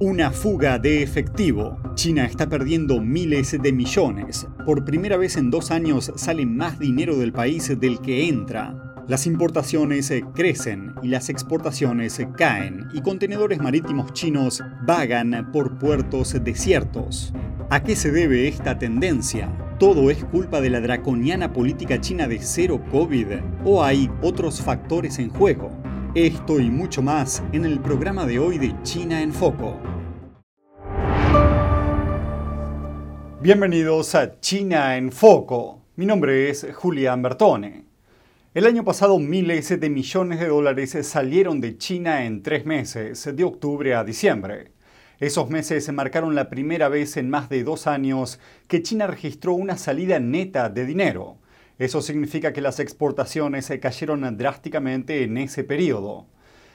Una fuga de efectivo. China está perdiendo miles de millones. Por primera vez en dos años sale más dinero del país del que entra. Las importaciones crecen y las exportaciones caen y contenedores marítimos chinos vagan por puertos desiertos. ¿A qué se debe esta tendencia? ¿Todo es culpa de la draconiana política china de cero COVID o hay otros factores en juego? Esto y mucho más en el programa de hoy de China en Foco. Bienvenidos a China en Foco. Mi nombre es Julián Bertone. El año pasado miles de millones de dólares salieron de China en tres meses, de octubre a diciembre. Esos meses marcaron la primera vez en más de dos años que China registró una salida neta de dinero. Eso significa que las exportaciones cayeron drásticamente en ese periodo.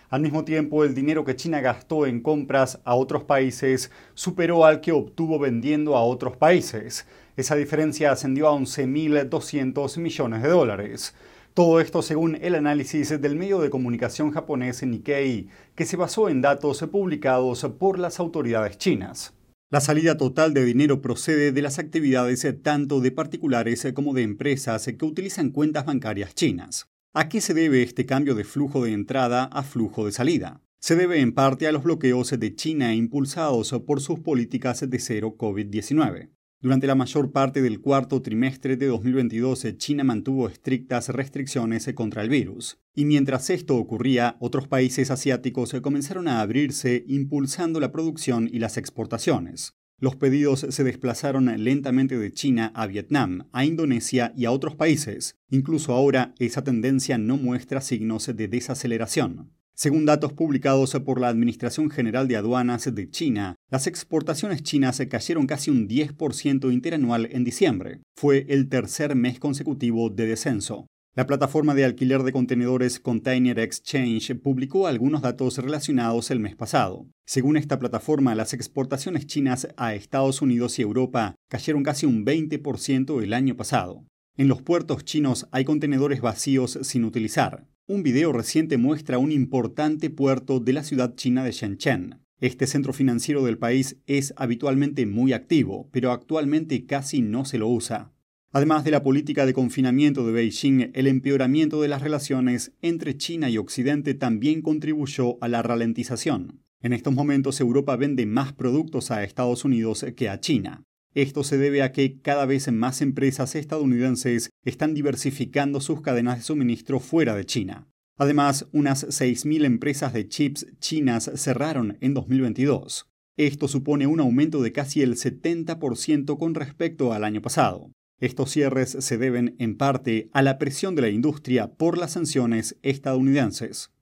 Al mismo tiempo, el dinero que China gastó en compras a otros países superó al que obtuvo vendiendo a otros países. Esa diferencia ascendió a 11.200 millones de dólares. Todo esto según el análisis del medio de comunicación japonés Nikkei, que se basó en datos publicados por las autoridades chinas. La salida total de dinero procede de las actividades tanto de particulares como de empresas que utilizan cuentas bancarias chinas. ¿A qué se debe este cambio de flujo de entrada a flujo de salida? Se debe en parte a los bloqueos de China impulsados por sus políticas de cero COVID-19. Durante la mayor parte del cuarto trimestre de 2022, China mantuvo estrictas restricciones contra el virus. Y mientras esto ocurría, otros países asiáticos comenzaron a abrirse, impulsando la producción y las exportaciones. Los pedidos se desplazaron lentamente de China a Vietnam, a Indonesia y a otros países. Incluso ahora esa tendencia no muestra signos de desaceleración. Según datos publicados por la Administración General de Aduanas de China, las exportaciones chinas cayeron casi un 10% interanual en diciembre. Fue el tercer mes consecutivo de descenso. La plataforma de alquiler de contenedores Container Exchange publicó algunos datos relacionados el mes pasado. Según esta plataforma, las exportaciones chinas a Estados Unidos y Europa cayeron casi un 20% el año pasado. En los puertos chinos hay contenedores vacíos sin utilizar. Un video reciente muestra un importante puerto de la ciudad china de Shenzhen. Este centro financiero del país es habitualmente muy activo, pero actualmente casi no se lo usa. Además de la política de confinamiento de Beijing, el empeoramiento de las relaciones entre China y Occidente también contribuyó a la ralentización. En estos momentos Europa vende más productos a Estados Unidos que a China. Esto se debe a que cada vez más empresas estadounidenses están diversificando sus cadenas de suministro fuera de China. Además, unas 6.000 empresas de chips chinas cerraron en 2022. Esto supone un aumento de casi el 70% con respecto al año pasado. Estos cierres se deben en parte a la presión de la industria por las sanciones estadounidenses.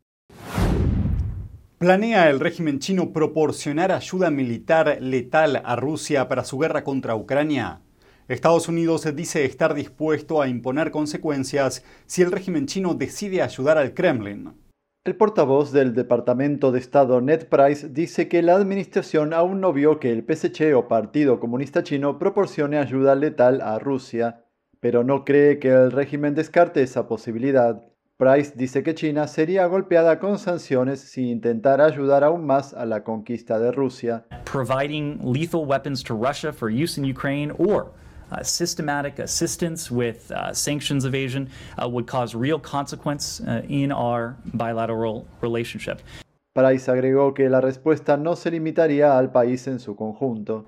¿Planea el régimen chino proporcionar ayuda militar letal a Rusia para su guerra contra Ucrania? Estados Unidos dice estar dispuesto a imponer consecuencias si el régimen chino decide ayudar al Kremlin. El portavoz del Departamento de Estado Ned Price dice que la administración aún no vio que el PSC o Partido Comunista Chino proporcione ayuda letal a Rusia, pero no cree que el régimen descarte esa posibilidad. Price dice que China sería golpeada con sanciones si intentara ayudar aún más a la conquista de Rusia. Providing lethal weapons to Russia for use in Ukraine or uh, systematic assistance with uh, sanctions evasion uh, would cause real consequence in our bilateral relationship. Price agregó que la respuesta no se limitaría al país en su conjunto.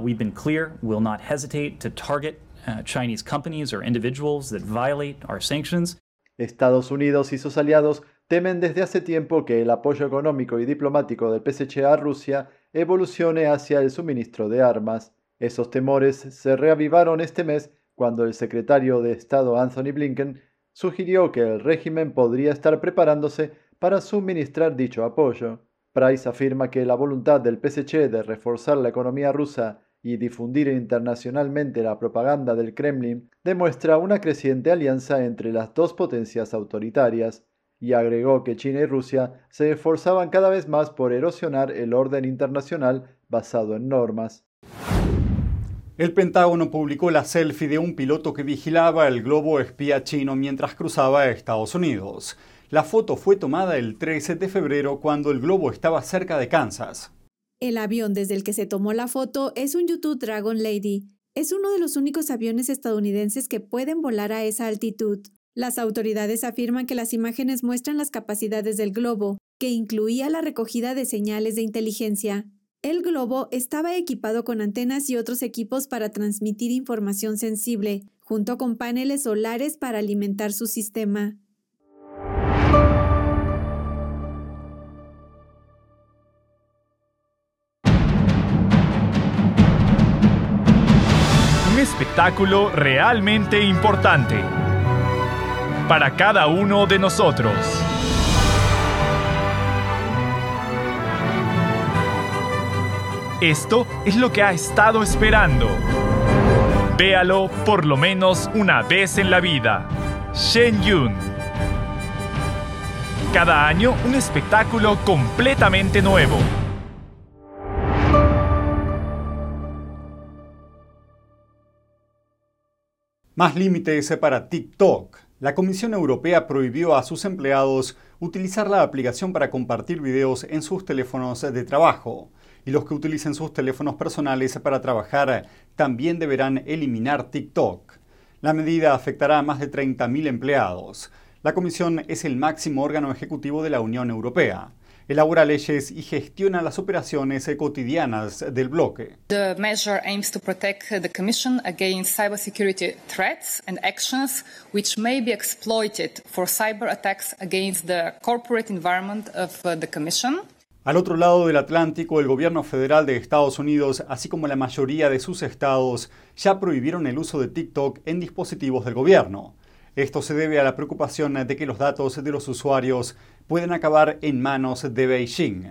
We've been clear, we'll not hesitate to target Chinese companies or individuals that violate our sanctions. Estados Unidos y sus aliados temen desde hace tiempo que el apoyo económico y diplomático del PSC a Rusia evolucione hacia el suministro de armas. Esos temores se reavivaron este mes cuando el secretario de Estado Anthony Blinken sugirió que el régimen podría estar preparándose para suministrar dicho apoyo. Price afirma que la voluntad del PSC de reforzar la economía rusa y difundir internacionalmente la propaganda del Kremlin demuestra una creciente alianza entre las dos potencias autoritarias, y agregó que China y Rusia se esforzaban cada vez más por erosionar el orden internacional basado en normas. El Pentágono publicó la selfie de un piloto que vigilaba el globo espía chino mientras cruzaba Estados Unidos. La foto fue tomada el 13 de febrero cuando el globo estaba cerca de Kansas. El avión desde el que se tomó la foto es un YouTube Dragon Lady. Es uno de los únicos aviones estadounidenses que pueden volar a esa altitud. Las autoridades afirman que las imágenes muestran las capacidades del globo, que incluía la recogida de señales de inteligencia. El globo estaba equipado con antenas y otros equipos para transmitir información sensible, junto con paneles solares para alimentar su sistema. Un espectáculo realmente importante para cada uno de nosotros. Esto es lo que ha estado esperando. Véalo por lo menos una vez en la vida. Shen Yun. Cada año un espectáculo completamente nuevo. Más límites para TikTok. La Comisión Europea prohibió a sus empleados utilizar la aplicación para compartir videos en sus teléfonos de trabajo. Y los que utilicen sus teléfonos personales para trabajar también deberán eliminar TikTok. La medida afectará a más de 30.000 empleados. La Comisión es el máximo órgano ejecutivo de la Unión Europea elabora leyes y gestiona las operaciones cotidianas del bloque. The measure aims to protect the Commission against cybersecurity threats and actions which may be exploited for cyber attacks against the corporate environment of uh, the Commission. Al otro lado del Atlántico, el gobierno federal de Estados Unidos, así como la mayoría de sus estados, ya prohibieron el uso de TikTok en dispositivos del gobierno. Esto se debe a la preocupación de que los datos de los usuarios pueden acabar en manos de Beijing.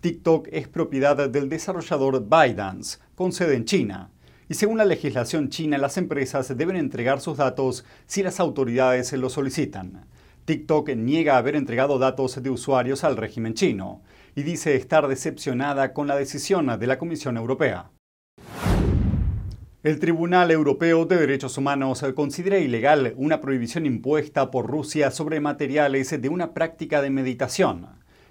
TikTok es propiedad del desarrollador ByteDance, con sede en China. Y según la legislación china, las empresas deben entregar sus datos si las autoridades lo solicitan. TikTok niega haber entregado datos de usuarios al régimen chino y dice estar decepcionada con la decisión de la Comisión Europea. El Tribunal Europeo de Derechos Humanos considera ilegal una prohibición impuesta por Rusia sobre materiales de una práctica de meditación.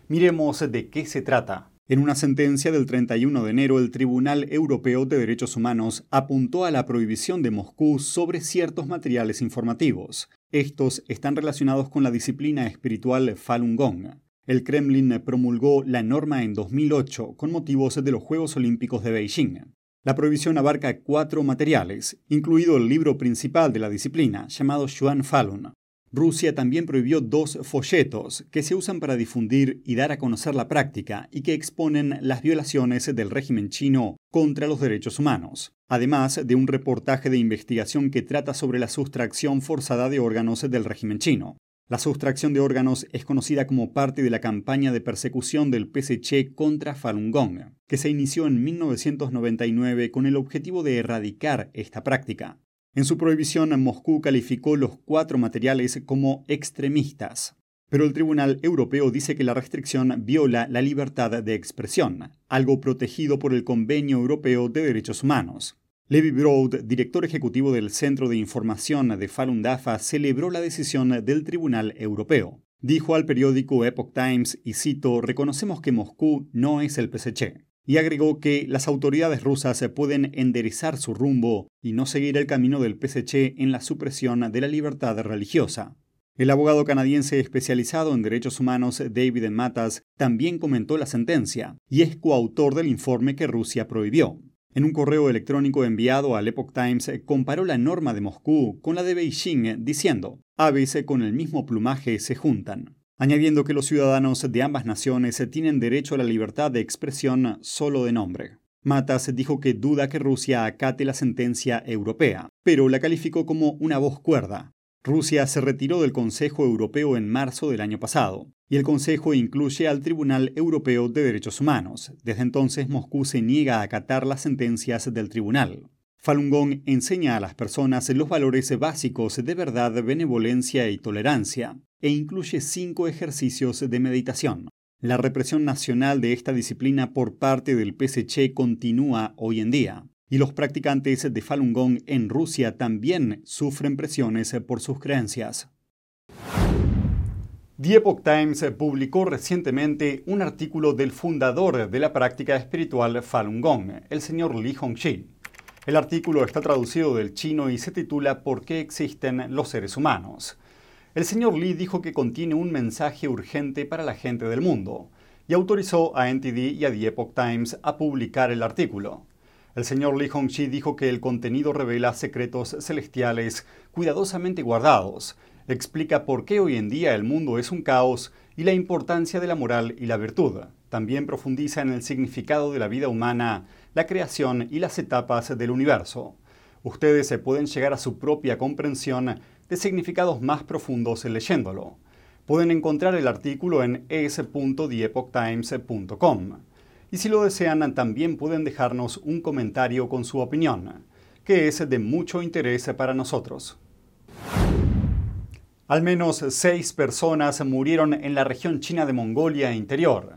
Miremos de qué se trata. En una sentencia del 31 de enero, el Tribunal Europeo de Derechos Humanos apuntó a la prohibición de Moscú sobre ciertos materiales informativos. Estos están relacionados con la disciplina espiritual Falun Gong. El Kremlin promulgó la norma en 2008 con motivos de los Juegos Olímpicos de Beijing. La prohibición abarca cuatro materiales, incluido el libro principal de la disciplina, llamado Xuan Falun. Rusia también prohibió dos folletos que se usan para difundir y dar a conocer la práctica y que exponen las violaciones del régimen chino contra los derechos humanos, además de un reportaje de investigación que trata sobre la sustracción forzada de órganos del régimen chino. La sustracción de órganos es conocida como parte de la campaña de persecución del PSC contra Falun Gong, que se inició en 1999 con el objetivo de erradicar esta práctica. En su prohibición, Moscú calificó los cuatro materiales como extremistas. Pero el Tribunal Europeo dice que la restricción viola la libertad de expresión, algo protegido por el Convenio Europeo de Derechos Humanos. Levi Broad, director ejecutivo del Centro de Información de Falun Dafa, celebró la decisión del Tribunal Europeo. Dijo al periódico Epoch Times, y cito, reconocemos que Moscú no es el PSC. Y agregó que las autoridades rusas pueden enderezar su rumbo y no seguir el camino del PSC en la supresión de la libertad religiosa. El abogado canadiense especializado en derechos humanos David Matas también comentó la sentencia y es coautor del informe que Rusia prohibió. En un correo electrónico enviado al Epoch Times, comparó la norma de Moscú con la de Beijing, diciendo, aves con el mismo plumaje se juntan, añadiendo que los ciudadanos de ambas naciones tienen derecho a la libertad de expresión solo de nombre. Matas dijo que duda que Rusia acate la sentencia europea, pero la calificó como una voz cuerda, Rusia se retiró del Consejo Europeo en marzo del año pasado, y el Consejo incluye al Tribunal Europeo de Derechos Humanos. Desde entonces Moscú se niega a acatar las sentencias del tribunal. Falun Gong enseña a las personas los valores básicos de verdad, benevolencia y tolerancia, e incluye cinco ejercicios de meditación. La represión nacional de esta disciplina por parte del PSC continúa hoy en día y los practicantes de Falun Gong en Rusia también sufren presiones por sus creencias. The Epoch Times publicó recientemente un artículo del fundador de la práctica espiritual Falun Gong, el señor Li Hongxi. El artículo está traducido del chino y se titula ¿Por qué existen los seres humanos? El señor Li dijo que contiene un mensaje urgente para la gente del mundo y autorizó a NTD y a The Epoch Times a publicar el artículo. El señor Li Hongxi dijo que el contenido revela secretos celestiales cuidadosamente guardados explica por qué hoy en día el mundo es un caos y la importancia de la moral y la virtud. También profundiza en el significado de la vida humana, la creación y las etapas del universo. Ustedes se pueden llegar a su propia comprensión de significados más profundos leyéndolo. Pueden encontrar el artículo en es.theepochtimes.com. Y si lo desean, también pueden dejarnos un comentario con su opinión, que es de mucho interés para nosotros. Al menos seis personas murieron en la región china de Mongolia interior.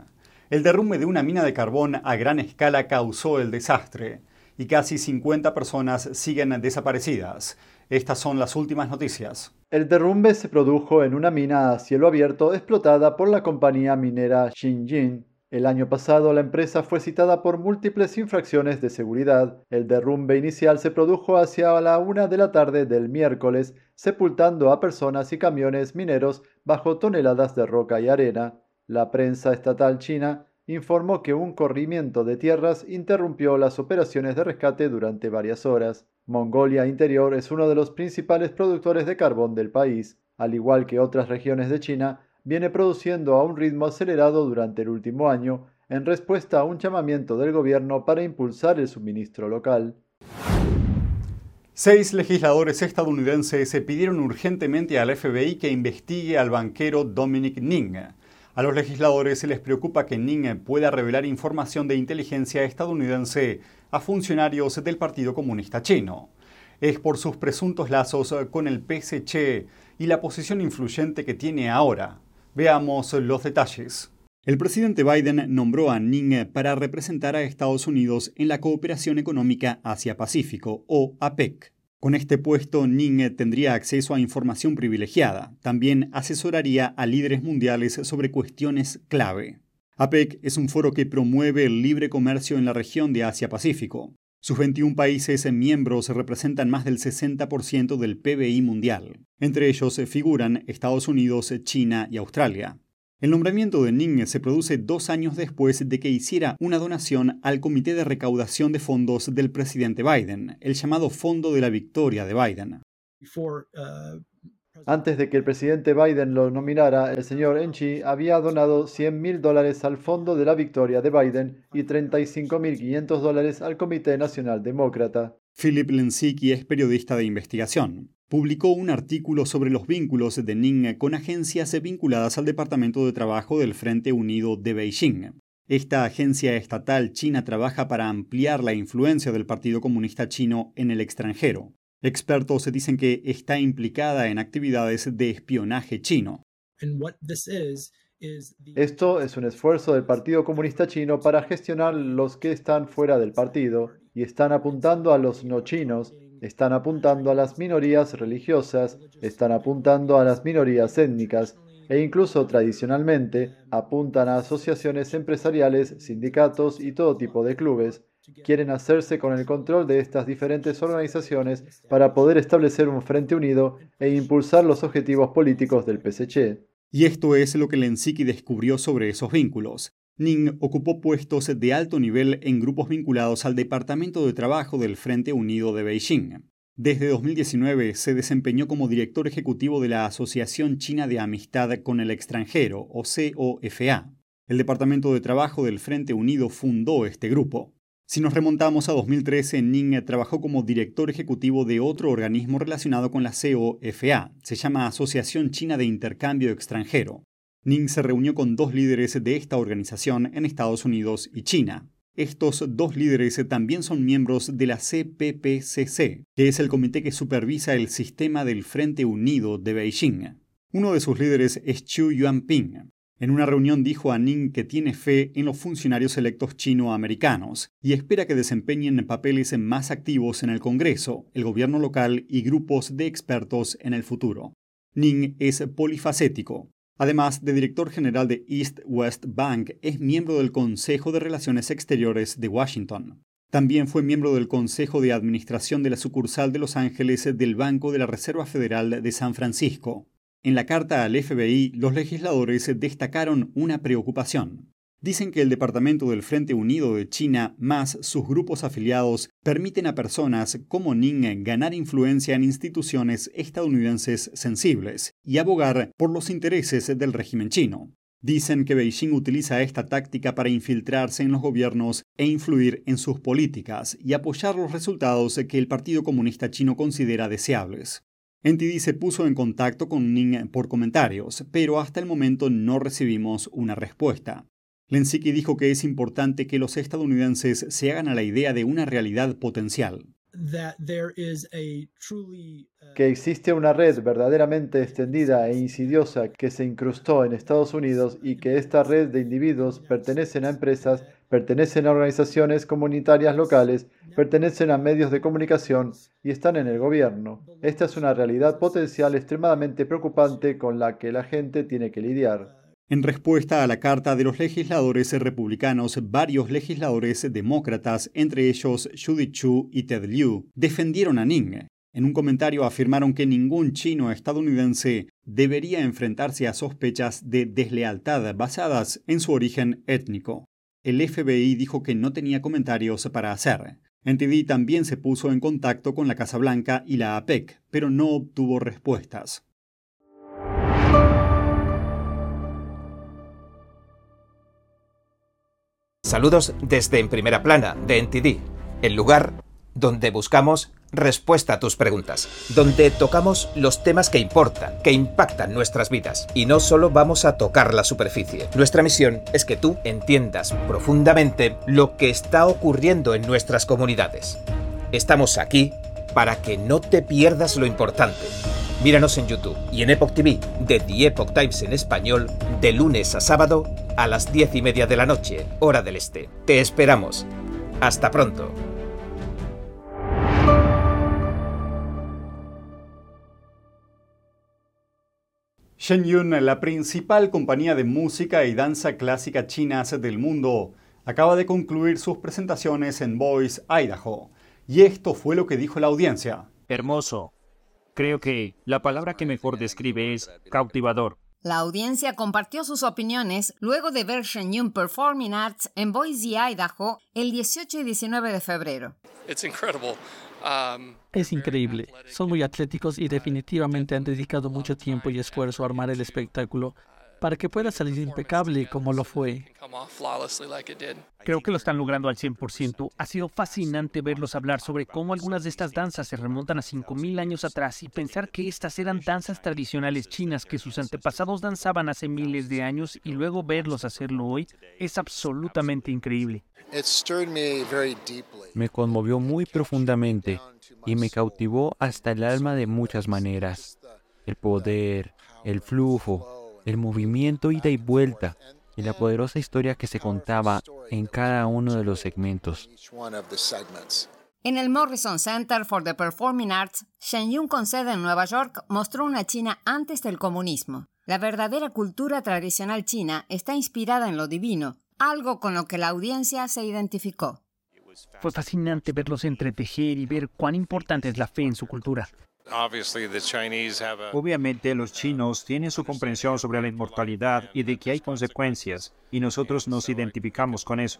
El derrumbe de una mina de carbón a gran escala causó el desastre y casi 50 personas siguen desaparecidas. Estas son las últimas noticias. El derrumbe se produjo en una mina a cielo abierto explotada por la compañía minera Xinjiang el año pasado la empresa fue citada por múltiples infracciones de seguridad. El derrumbe inicial se produjo hacia la una de la tarde del miércoles, sepultando a personas y camiones mineros bajo toneladas de roca y arena. La prensa estatal china informó que un corrimiento de tierras interrumpió las operaciones de rescate durante varias horas. Mongolia Interior es uno de los principales productores de carbón del país. Al igual que otras regiones de China, viene produciendo a un ritmo acelerado durante el último año en respuesta a un llamamiento del gobierno para impulsar el suministro local. Seis legisladores estadounidenses pidieron urgentemente al FBI que investigue al banquero Dominic Ning. A los legisladores se les preocupa que Ning pueda revelar información de inteligencia estadounidense a funcionarios del Partido Comunista Chino. Es por sus presuntos lazos con el PSC y la posición influyente que tiene ahora. Veamos los detalles. El presidente Biden nombró a Ning para representar a Estados Unidos en la Cooperación Económica Asia-Pacífico, o APEC. Con este puesto, Ning tendría acceso a información privilegiada. También asesoraría a líderes mundiales sobre cuestiones clave. APEC es un foro que promueve el libre comercio en la región de Asia-Pacífico. Sus 21 países miembros representan más del 60% del PBI mundial. Entre ellos figuran Estados Unidos, China y Australia. El nombramiento de Ning se produce dos años después de que hiciera una donación al Comité de Recaudación de Fondos del presidente Biden, el llamado Fondo de la Victoria de Biden. Uh, antes de que el presidente Biden lo nominara, el señor Enchi había donado 100 mil dólares al Fondo de la Victoria de Biden y 35.500 dólares al Comité Nacional Demócrata. Philip Lensicki es periodista de investigación. Publicó un artículo sobre los vínculos de Ning con agencias vinculadas al Departamento de Trabajo del Frente Unido de Beijing. Esta agencia estatal china trabaja para ampliar la influencia del Partido Comunista Chino en el extranjero. Expertos dicen que está implicada en actividades de espionaje chino. Esto es un esfuerzo del Partido Comunista Chino para gestionar los que están fuera del partido y están apuntando a los no chinos, están apuntando a las minorías religiosas, están apuntando a las minorías étnicas e incluso tradicionalmente apuntan a asociaciones empresariales, sindicatos y todo tipo de clubes quieren hacerse con el control de estas diferentes organizaciones para poder establecer un frente unido e impulsar los objetivos políticos del PSC. Y esto es lo que Lensiki descubrió sobre esos vínculos. Ning ocupó puestos de alto nivel en grupos vinculados al Departamento de Trabajo del Frente Unido de Beijing. Desde 2019 se desempeñó como director ejecutivo de la Asociación China de Amistad con el Extranjero, o COFA. El Departamento de Trabajo del Frente Unido fundó este grupo. Si nos remontamos a 2013, Ning trabajó como director ejecutivo de otro organismo relacionado con la COFA, se llama Asociación China de Intercambio Extranjero. Ning se reunió con dos líderes de esta organización en Estados Unidos y China. Estos dos líderes también son miembros de la CPPCC, que es el comité que supervisa el sistema del Frente Unido de Beijing. Uno de sus líderes es Chu Yuanping, en una reunión dijo a Ning que tiene fe en los funcionarios electos chino-americanos y espera que desempeñen papeles más activos en el Congreso, el gobierno local y grupos de expertos en el futuro. Ning es polifacético. Además de director general de East West Bank, es miembro del Consejo de Relaciones Exteriores de Washington. También fue miembro del Consejo de Administración de la sucursal de Los Ángeles del Banco de la Reserva Federal de San Francisco. En la carta al FBI, los legisladores destacaron una preocupación. Dicen que el Departamento del Frente Unido de China más sus grupos afiliados permiten a personas como Ning ganar influencia en instituciones estadounidenses sensibles y abogar por los intereses del régimen chino. Dicen que Beijing utiliza esta táctica para infiltrarse en los gobiernos e influir en sus políticas y apoyar los resultados que el Partido Comunista Chino considera deseables. NTD se puso en contacto con Ning por comentarios, pero hasta el momento no recibimos una respuesta. Lenski dijo que es importante que los estadounidenses se hagan a la idea de una realidad potencial. Que existe una red verdaderamente extendida e insidiosa que se incrustó en Estados Unidos y que esta red de individuos pertenecen a empresas, pertenecen a organizaciones comunitarias locales, pertenecen a medios de comunicación y están en el gobierno. Esta es una realidad potencial extremadamente preocupante con la que la gente tiene que lidiar. En respuesta a la carta de los legisladores republicanos, varios legisladores demócratas, entre ellos Judy Chu y Ted Liu, defendieron a Ning. En un comentario afirmaron que ningún chino estadounidense debería enfrentarse a sospechas de deslealtad basadas en su origen étnico. El FBI dijo que no tenía comentarios para hacer. NTD también se puso en contacto con la Casa Blanca y la APEC, pero no obtuvo respuestas. Saludos desde En Primera Plana, de NTD, el lugar donde buscamos respuesta a tus preguntas, donde tocamos los temas que importan, que impactan nuestras vidas, y no solo vamos a tocar la superficie. Nuestra misión es que tú entiendas profundamente lo que está ocurriendo en nuestras comunidades. Estamos aquí para que no te pierdas lo importante. Míranos en YouTube y en Epoch TV, de The Epoch Times en español, de lunes a sábado a las 10 y media de la noche, hora del este. Te esperamos. Hasta pronto. Shenyun, la principal compañía de música y danza clásica chinas del mundo, acaba de concluir sus presentaciones en Boise, Idaho. Y esto fue lo que dijo la audiencia. Hermoso. Creo que la palabra que mejor describe es cautivador. La audiencia compartió sus opiniones luego de ver Shenyun Performing Arts en Boise, Idaho, el 18 y 19 de febrero. Um, es increíble. Son muy atléticos y definitivamente han dedicado mucho tiempo y esfuerzo a armar el espectáculo para que pueda salir impecable como lo fue. Creo que lo están logrando al 100%. Ha sido fascinante verlos hablar sobre cómo algunas de estas danzas se remontan a 5.000 años atrás y pensar que estas eran danzas tradicionales chinas que sus antepasados danzaban hace miles de años y luego verlos hacerlo hoy es absolutamente increíble. Me conmovió muy profundamente y me cautivó hasta el alma de muchas maneras. El poder, el flujo, el movimiento ida y vuelta y la poderosa historia que se contaba en cada uno de los segmentos. En el Morrison Center for the Performing Arts, Shenyun con sede en Nueva York mostró una China antes del comunismo. La verdadera cultura tradicional china está inspirada en lo divino, algo con lo que la audiencia se identificó. Fue fascinante verlos entretejer y ver cuán importante es la fe en su cultura. Obviamente los chinos tienen su comprensión sobre la inmortalidad y de que hay consecuencias, y nosotros nos identificamos con eso.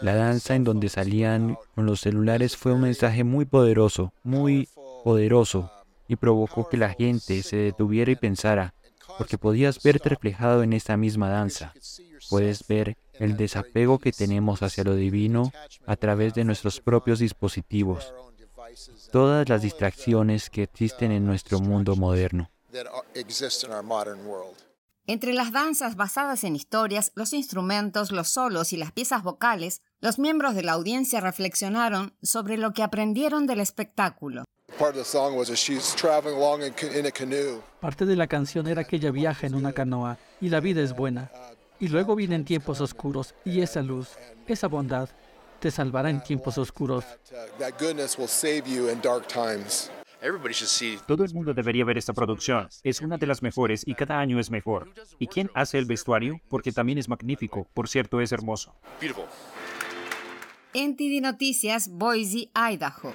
La danza en donde salían con los celulares fue un mensaje muy poderoso, muy poderoso, y provocó que la gente se detuviera y pensara, porque podías verte reflejado en esta misma danza. Puedes ver el desapego que tenemos hacia lo divino a través de nuestros propios dispositivos, todas las distracciones que existen en nuestro mundo moderno. Entre las danzas basadas en historias, los instrumentos, los solos y las piezas vocales, los miembros de la audiencia reflexionaron sobre lo que aprendieron del espectáculo. Parte de la canción era que ella viaja en una canoa y la vida es buena. Y luego vienen tiempos oscuros y esa luz, esa bondad, te salvará en tiempos oscuros. Todo el mundo debería ver esta producción. Es una de las mejores y cada año es mejor. ¿Y quién hace el vestuario? Porque también es magnífico. Por cierto, es hermoso. NTD Noticias, Boise, Idaho.